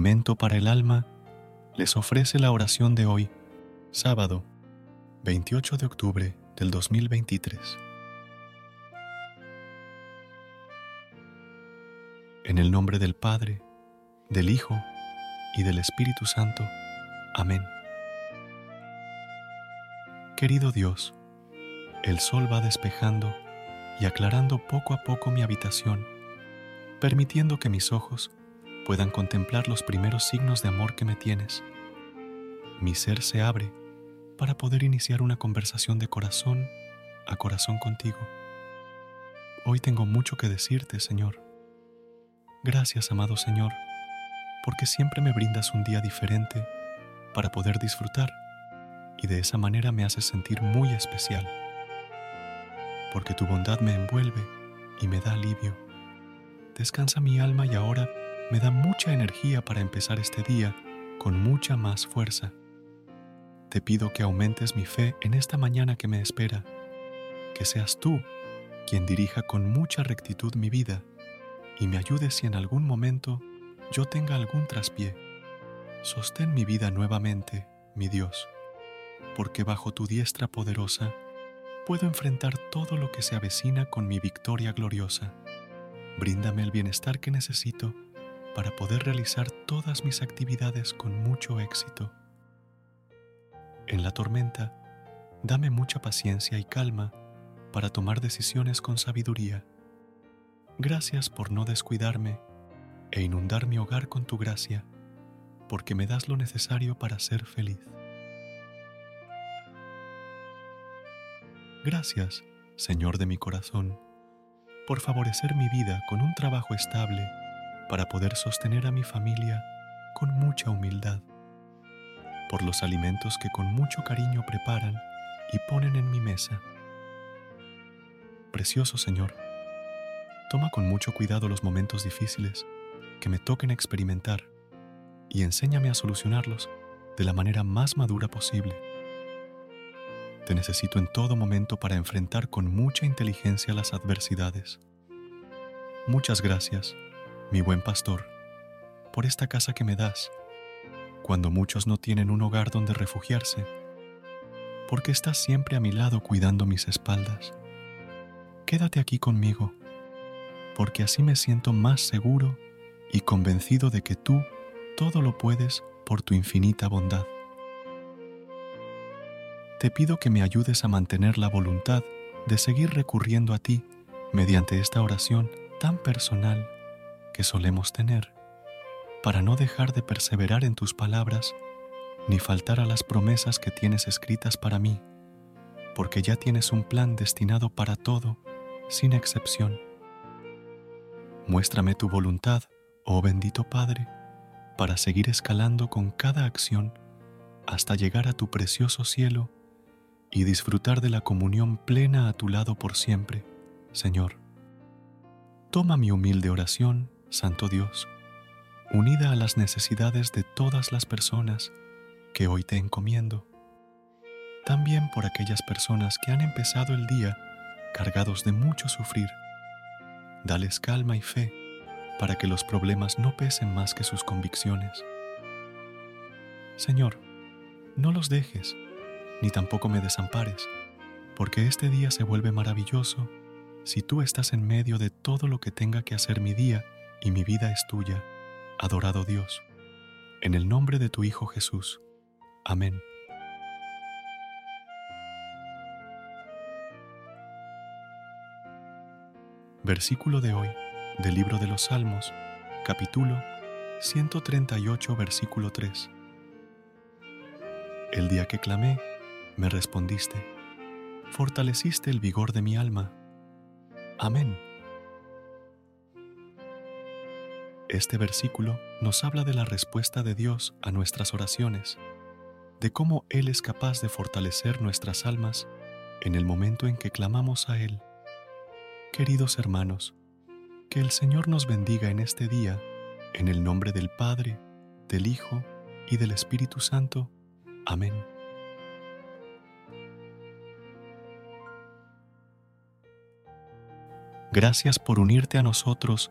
Alimento para el alma les ofrece la oración de hoy, sábado 28 de octubre del 2023. En el nombre del Padre, del Hijo y del Espíritu Santo. Amén. Querido Dios, el sol va despejando y aclarando poco a poco mi habitación, permitiendo que mis ojos puedan contemplar los primeros signos de amor que me tienes. Mi ser se abre para poder iniciar una conversación de corazón a corazón contigo. Hoy tengo mucho que decirte, Señor. Gracias, amado Señor, porque siempre me brindas un día diferente para poder disfrutar y de esa manera me haces sentir muy especial. Porque tu bondad me envuelve y me da alivio. Descansa mi alma y ahora me da mucha energía para empezar este día con mucha más fuerza. Te pido que aumentes mi fe en esta mañana que me espera, que seas tú quien dirija con mucha rectitud mi vida y me ayudes si en algún momento yo tenga algún traspié. Sostén mi vida nuevamente, mi Dios, porque bajo tu diestra poderosa puedo enfrentar todo lo que se avecina con mi victoria gloriosa. Bríndame el bienestar que necesito para poder realizar todas mis actividades con mucho éxito. En la tormenta, dame mucha paciencia y calma para tomar decisiones con sabiduría. Gracias por no descuidarme e inundar mi hogar con tu gracia, porque me das lo necesario para ser feliz. Gracias, Señor de mi corazón, por favorecer mi vida con un trabajo estable para poder sostener a mi familia con mucha humildad, por los alimentos que con mucho cariño preparan y ponen en mi mesa. Precioso Señor, toma con mucho cuidado los momentos difíciles que me toquen experimentar y enséñame a solucionarlos de la manera más madura posible. Te necesito en todo momento para enfrentar con mucha inteligencia las adversidades. Muchas gracias mi buen pastor, por esta casa que me das, cuando muchos no tienen un hogar donde refugiarse, porque estás siempre a mi lado cuidando mis espaldas. Quédate aquí conmigo, porque así me siento más seguro y convencido de que tú todo lo puedes por tu infinita bondad. Te pido que me ayudes a mantener la voluntad de seguir recurriendo a ti mediante esta oración tan personal que solemos tener para no dejar de perseverar en tus palabras ni faltar a las promesas que tienes escritas para mí, porque ya tienes un plan destinado para todo, sin excepción. Muéstrame tu voluntad, oh bendito Padre, para seguir escalando con cada acción hasta llegar a tu precioso cielo y disfrutar de la comunión plena a tu lado por siempre, Señor. Toma mi humilde oración, Santo Dios, unida a las necesidades de todas las personas que hoy te encomiendo. También por aquellas personas que han empezado el día cargados de mucho sufrir. Dales calma y fe para que los problemas no pesen más que sus convicciones. Señor, no los dejes, ni tampoco me desampares, porque este día se vuelve maravilloso si tú estás en medio de todo lo que tenga que hacer mi día y mi vida es tuya, adorado Dios. En el nombre de tu Hijo Jesús. Amén. Versículo de hoy del libro de los Salmos, capítulo 138, versículo 3. El día que clamé, me respondiste, fortaleciste el vigor de mi alma. Amén. Este versículo nos habla de la respuesta de Dios a nuestras oraciones, de cómo Él es capaz de fortalecer nuestras almas en el momento en que clamamos a Él. Queridos hermanos, que el Señor nos bendiga en este día, en el nombre del Padre, del Hijo y del Espíritu Santo. Amén. Gracias por unirte a nosotros